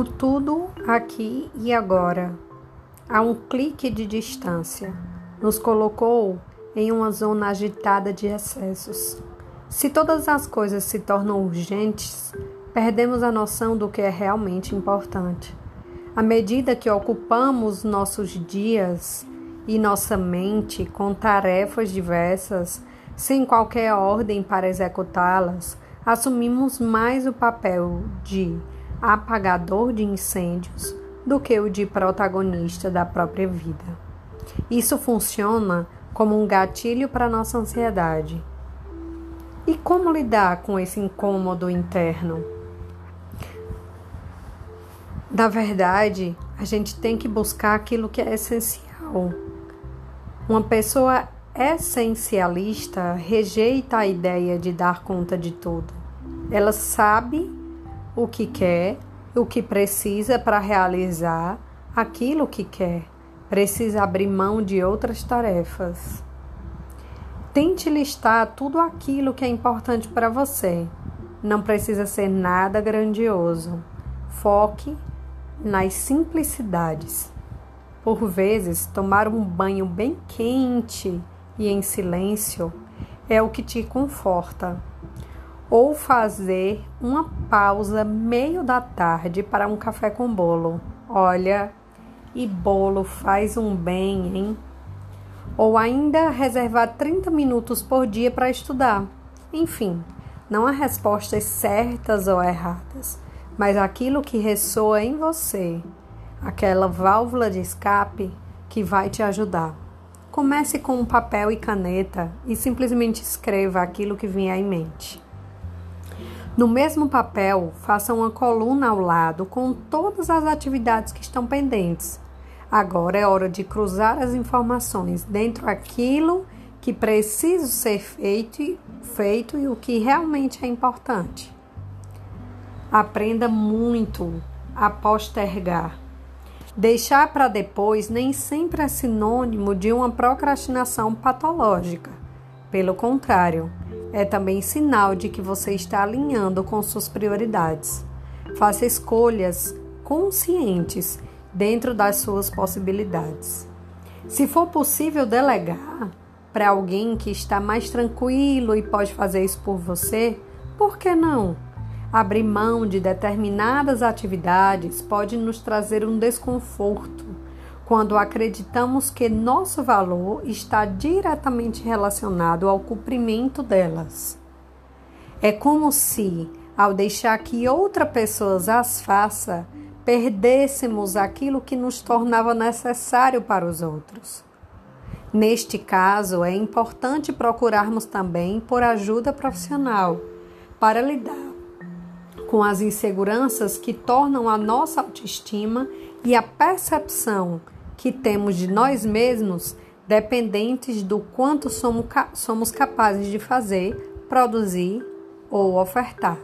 O tudo aqui e agora, a um clique de distância, nos colocou em uma zona agitada de excessos. Se todas as coisas se tornam urgentes, perdemos a noção do que é realmente importante. À medida que ocupamos nossos dias e nossa mente com tarefas diversas, sem qualquer ordem para executá-las, assumimos mais o papel de apagador de incêndios do que o de protagonista da própria vida. Isso funciona como um gatilho para nossa ansiedade. E como lidar com esse incômodo interno? Na verdade, a gente tem que buscar aquilo que é essencial. Uma pessoa essencialista rejeita a ideia de dar conta de tudo. Ela sabe o que quer, o que precisa para realizar aquilo que quer. Precisa abrir mão de outras tarefas. Tente listar tudo aquilo que é importante para você. Não precisa ser nada grandioso. Foque nas simplicidades. Por vezes, tomar um banho bem quente e em silêncio é o que te conforta ou fazer uma pausa meio da tarde para um café com bolo. Olha, e bolo faz um bem, hein? Ou ainda reservar 30 minutos por dia para estudar. Enfim, não há respostas certas ou erradas, mas aquilo que ressoa em você, aquela válvula de escape que vai te ajudar. Comece com um papel e caneta e simplesmente escreva aquilo que vier em mente. No mesmo papel, faça uma coluna ao lado com todas as atividades que estão pendentes. Agora é hora de cruzar as informações dentro daquilo que precisa ser feito, feito e o que realmente é importante. Aprenda muito a postergar. Deixar para depois nem sempre é sinônimo de uma procrastinação patológica. Pelo contrário, é também sinal de que você está alinhando com suas prioridades. Faça escolhas conscientes dentro das suas possibilidades. Se for possível delegar para alguém que está mais tranquilo e pode fazer isso por você, por que não? Abrir mão de determinadas atividades pode nos trazer um desconforto quando acreditamos que nosso valor está diretamente relacionado ao cumprimento delas. É como se, ao deixar que outra pessoa as faça, perdêssemos aquilo que nos tornava necessário para os outros. Neste caso, é importante procurarmos também por ajuda profissional para lidar com as inseguranças que tornam a nossa autoestima e a percepção que temos de nós mesmos dependentes do quanto somos capazes de fazer, produzir ou ofertar.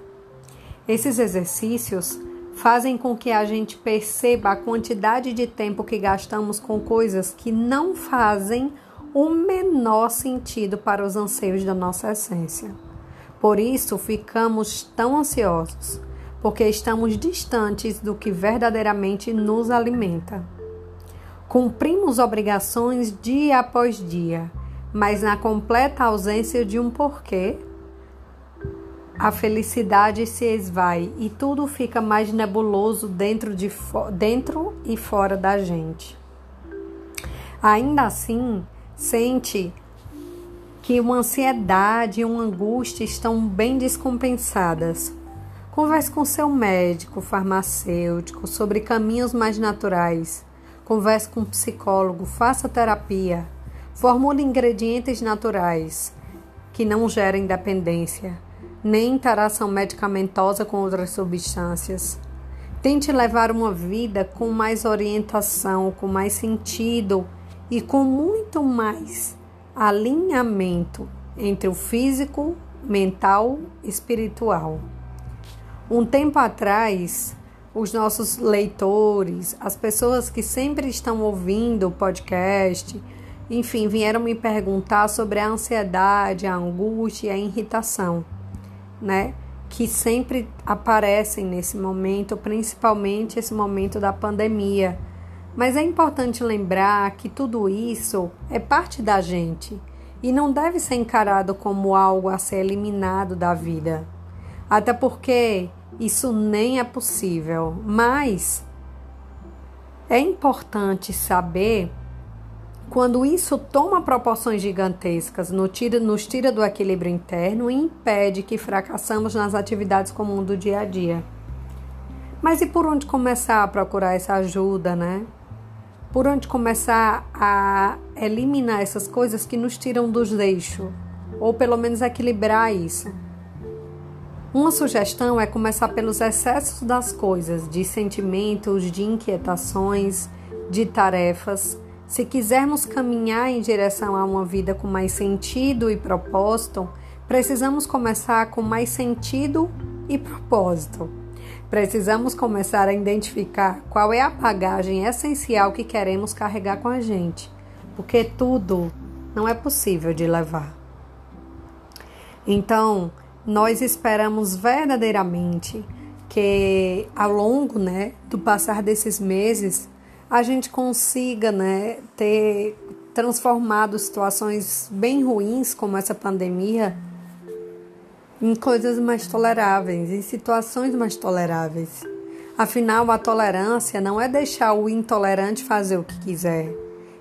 Esses exercícios fazem com que a gente perceba a quantidade de tempo que gastamos com coisas que não fazem o menor sentido para os anseios da nossa essência. Por isso ficamos tão ansiosos, porque estamos distantes do que verdadeiramente nos alimenta. Cumprimos obrigações dia após dia, mas na completa ausência de um porquê, a felicidade se esvai e tudo fica mais nebuloso dentro, de dentro e fora da gente. Ainda assim, sente que uma ansiedade e uma angústia estão bem descompensadas. Converse com seu médico, farmacêutico sobre caminhos mais naturais Converse com um psicólogo, faça terapia. Formule ingredientes naturais que não gerem dependência, nem interação medicamentosa com outras substâncias. Tente levar uma vida com mais orientação, com mais sentido e com muito mais alinhamento entre o físico, mental e espiritual. Um tempo atrás, os nossos leitores, as pessoas que sempre estão ouvindo o podcast, enfim, vieram me perguntar sobre a ansiedade, a angústia e a irritação, né? que sempre aparecem nesse momento, principalmente esse momento da pandemia. Mas é importante lembrar que tudo isso é parte da gente e não deve ser encarado como algo a ser eliminado da vida. Até porque isso nem é possível. Mas é importante saber quando isso toma proporções gigantescas, nos tira, nos tira do equilíbrio interno e impede que fracassamos nas atividades comuns do dia a dia. Mas e por onde começar a procurar essa ajuda, né? Por onde começar a eliminar essas coisas que nos tiram dos eixos? Ou pelo menos equilibrar isso? Uma sugestão é começar pelos excessos das coisas, de sentimentos, de inquietações, de tarefas se quisermos caminhar em direção a uma vida com mais sentido e propósito, precisamos começar com mais sentido e propósito. Precisamos começar a identificar qual é a bagagem essencial que queremos carregar com a gente, porque tudo não é possível de levar. Então, nós esperamos verdadeiramente que ao longo, né, do passar desses meses, a gente consiga né, ter transformado situações bem ruins, como essa pandemia, em coisas mais toleráveis, em situações mais toleráveis. Afinal, a tolerância não é deixar o intolerante fazer o que quiser.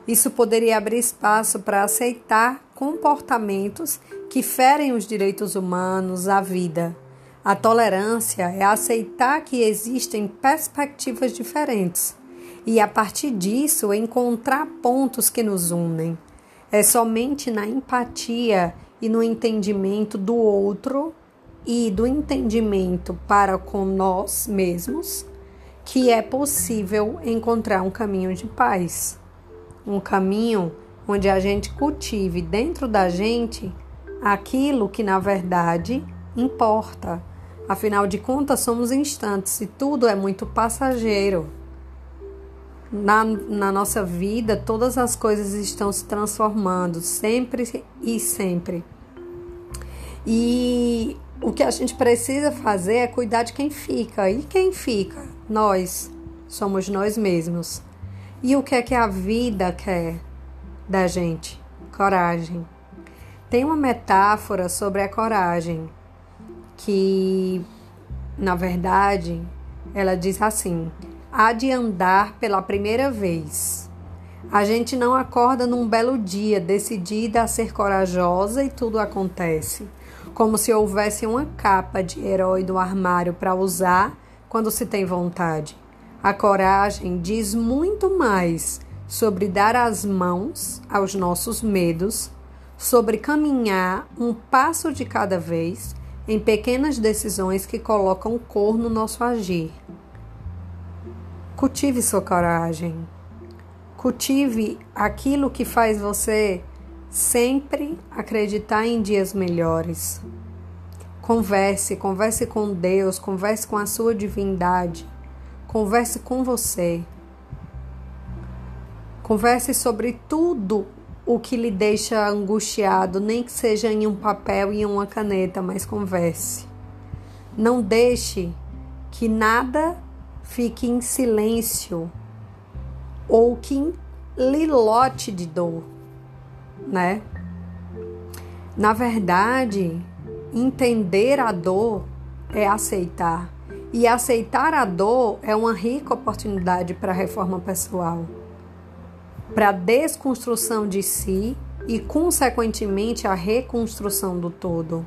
Isso poderia abrir espaço para aceitar comportamentos que ferem os direitos humanos, a vida. A tolerância é aceitar que existem perspectivas diferentes e a partir disso encontrar pontos que nos unem. É somente na empatia e no entendimento do outro e do entendimento para com nós mesmos que é possível encontrar um caminho de paz. Um caminho onde a gente cultive dentro da gente aquilo que na verdade importa. Afinal de contas, somos instantes e tudo é muito passageiro na, na nossa vida, todas as coisas estão se transformando, sempre e sempre. E o que a gente precisa fazer é cuidar de quem fica. E quem fica? Nós. Somos nós mesmos. E o que é que a vida quer da gente? Coragem. Tem uma metáfora sobre a coragem que, na verdade, ela diz assim: há de andar pela primeira vez. A gente não acorda num belo dia decidida a ser corajosa e tudo acontece, como se houvesse uma capa de herói do armário para usar quando se tem vontade. A coragem diz muito mais sobre dar as mãos aos nossos medos, sobre caminhar um passo de cada vez em pequenas decisões que colocam cor no nosso agir. Cultive sua coragem. Cultive aquilo que faz você sempre acreditar em dias melhores. Converse, converse com Deus, converse com a sua divindade, converse com você. Converse sobre tudo o que lhe deixa angustiado, nem que seja em um papel e uma caneta, mas converse. Não deixe que nada fique em silêncio ou que lhe lote de dor, né? Na verdade, entender a dor é aceitar. E aceitar a dor é uma rica oportunidade para a reforma pessoal, para a desconstrução de si e, consequentemente, a reconstrução do todo.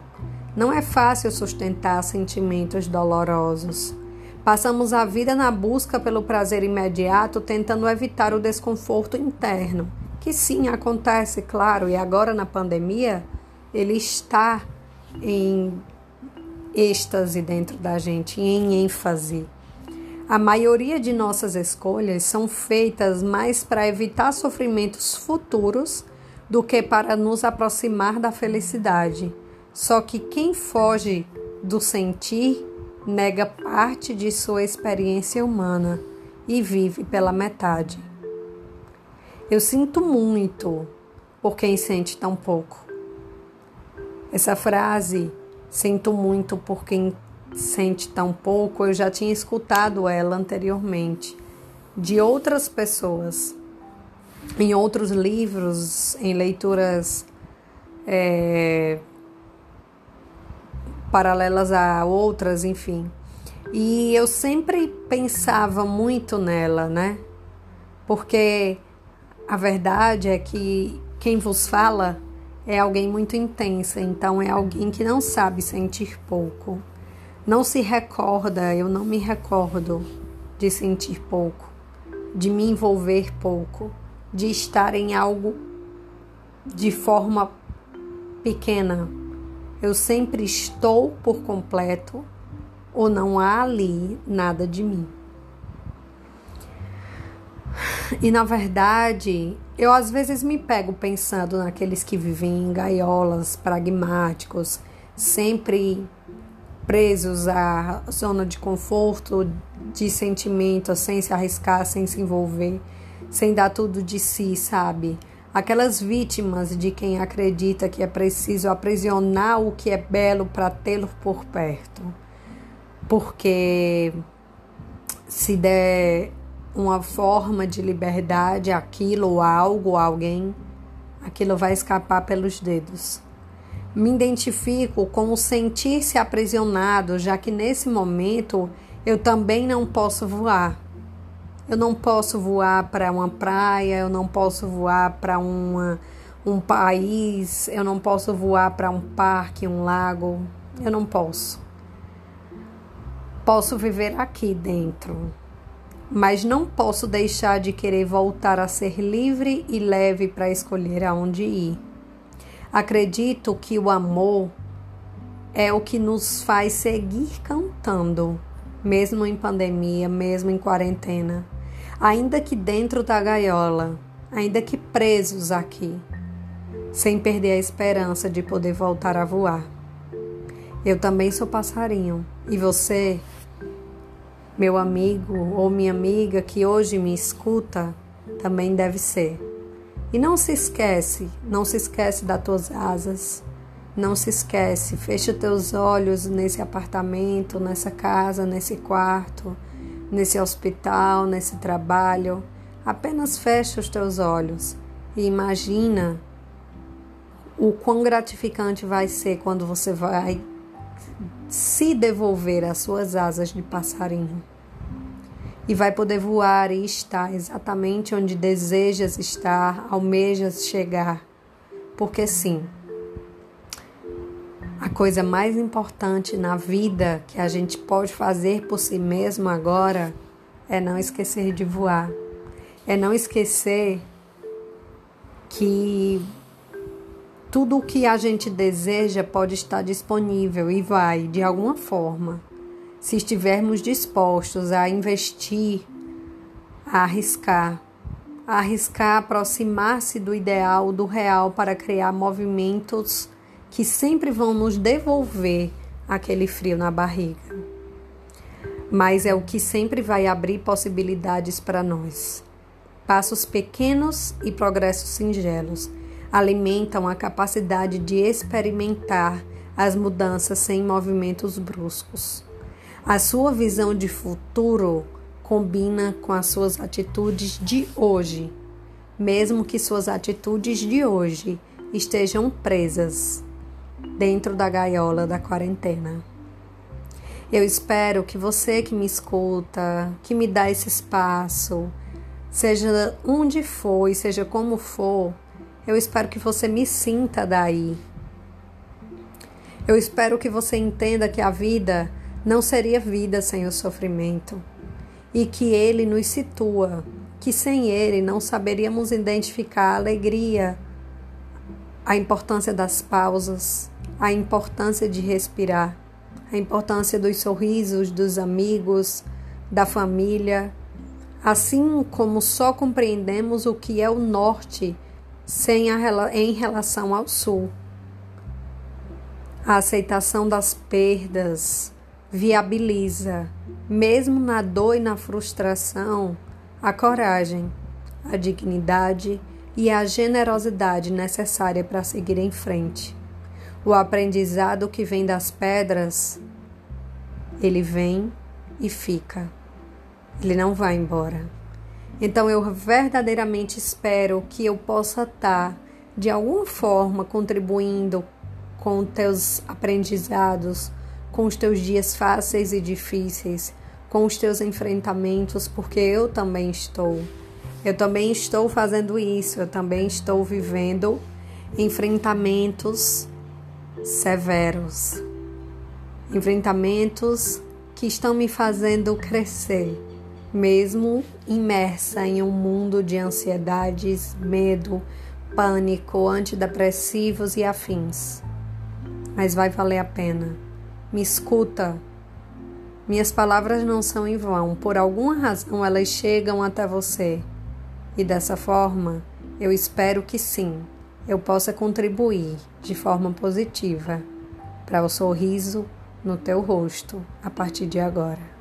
Não é fácil sustentar sentimentos dolorosos. Passamos a vida na busca pelo prazer imediato, tentando evitar o desconforto interno, que sim acontece, claro, e agora na pandemia ele está em êxtase dentro da gente, em ênfase. A maioria de nossas escolhas são feitas mais para evitar sofrimentos futuros do que para nos aproximar da felicidade. Só que quem foge do sentir nega parte de sua experiência humana e vive pela metade. Eu sinto muito por quem sente tão pouco. Essa frase, sinto muito por quem sente tão pouco, eu já tinha escutado ela anteriormente de outras pessoas, em outros livros, em leituras é, paralelas a outras, enfim. E eu sempre pensava muito nela, né? Porque a verdade é que quem vos fala é alguém muito intensa, então é alguém que não sabe sentir pouco. Não se recorda, eu não me recordo de sentir pouco, de me envolver pouco, de estar em algo de forma pequena. Eu sempre estou por completo ou não há ali nada de mim. E na verdade, eu às vezes me pego pensando naqueles que vivem em gaiolas pragmáticos, sempre presos à zona de conforto, de sentimento, sem se arriscar, sem se envolver, sem dar tudo de si, sabe? Aquelas vítimas de quem acredita que é preciso aprisionar o que é belo para tê-lo por perto. Porque se der uma forma de liberdade aquilo algo, alguém, aquilo vai escapar pelos dedos. Me identifico com o sentir-se aprisionado, já que nesse momento eu também não posso voar. Eu não posso voar para uma praia, eu não posso voar para um país, eu não posso voar para um parque, um lago, eu não posso. Posso viver aqui dentro, mas não posso deixar de querer voltar a ser livre e leve para escolher aonde ir. Acredito que o amor é o que nos faz seguir cantando, mesmo em pandemia, mesmo em quarentena, ainda que dentro da gaiola, ainda que presos aqui, sem perder a esperança de poder voltar a voar. Eu também sou passarinho e você meu amigo ou minha amiga que hoje me escuta também deve ser. E não se esquece, não se esquece das tuas asas. Não se esquece, fecha teus olhos nesse apartamento, nessa casa, nesse quarto, nesse hospital, nesse trabalho. Apenas fecha os teus olhos e imagina o quão gratificante vai ser quando você vai se devolver as suas asas de passarinho e vai poder voar e estar exatamente onde desejas estar, almejas chegar. Porque sim, a coisa mais importante na vida que a gente pode fazer por si mesmo agora é não esquecer de voar. É não esquecer que tudo o que a gente deseja pode estar disponível e vai, de alguma forma, se estivermos dispostos a investir, a arriscar, a arriscar aproximar-se do ideal, do real, para criar movimentos que sempre vão nos devolver aquele frio na barriga. Mas é o que sempre vai abrir possibilidades para nós. Passos pequenos e progressos singelos alimentam a capacidade de experimentar as mudanças sem movimentos bruscos. A sua visão de futuro combina com as suas atitudes de hoje, mesmo que suas atitudes de hoje estejam presas dentro da gaiola da quarentena. Eu espero que você que me escuta, que me dá esse espaço, seja onde for e seja como for, eu espero que você me sinta daí. Eu espero que você entenda que a vida não seria vida sem o sofrimento e que ele nos situa, que sem ele não saberíamos identificar a alegria, a importância das pausas, a importância de respirar, a importância dos sorrisos dos amigos, da família, assim como só compreendemos o que é o norte sem a, em relação ao sul. A aceitação das perdas viabiliza, mesmo na dor e na frustração, a coragem, a dignidade e a generosidade necessária para seguir em frente. O aprendizado que vem das pedras Ele vem e fica. Ele não vai embora. Então eu verdadeiramente espero que eu possa estar de alguma forma contribuindo com teus aprendizados, com os teus dias fáceis e difíceis, com os teus enfrentamentos, porque eu também estou. Eu também estou fazendo isso, eu também estou vivendo enfrentamentos severos, enfrentamentos que estão me fazendo crescer, mesmo imersa em um mundo de ansiedades, medo, pânico, antidepressivos e afins. Mas vai valer a pena. Me escuta. Minhas palavras não são em vão, por alguma razão elas chegam até você. E dessa forma, eu espero que sim, eu possa contribuir de forma positiva para o sorriso no teu rosto a partir de agora.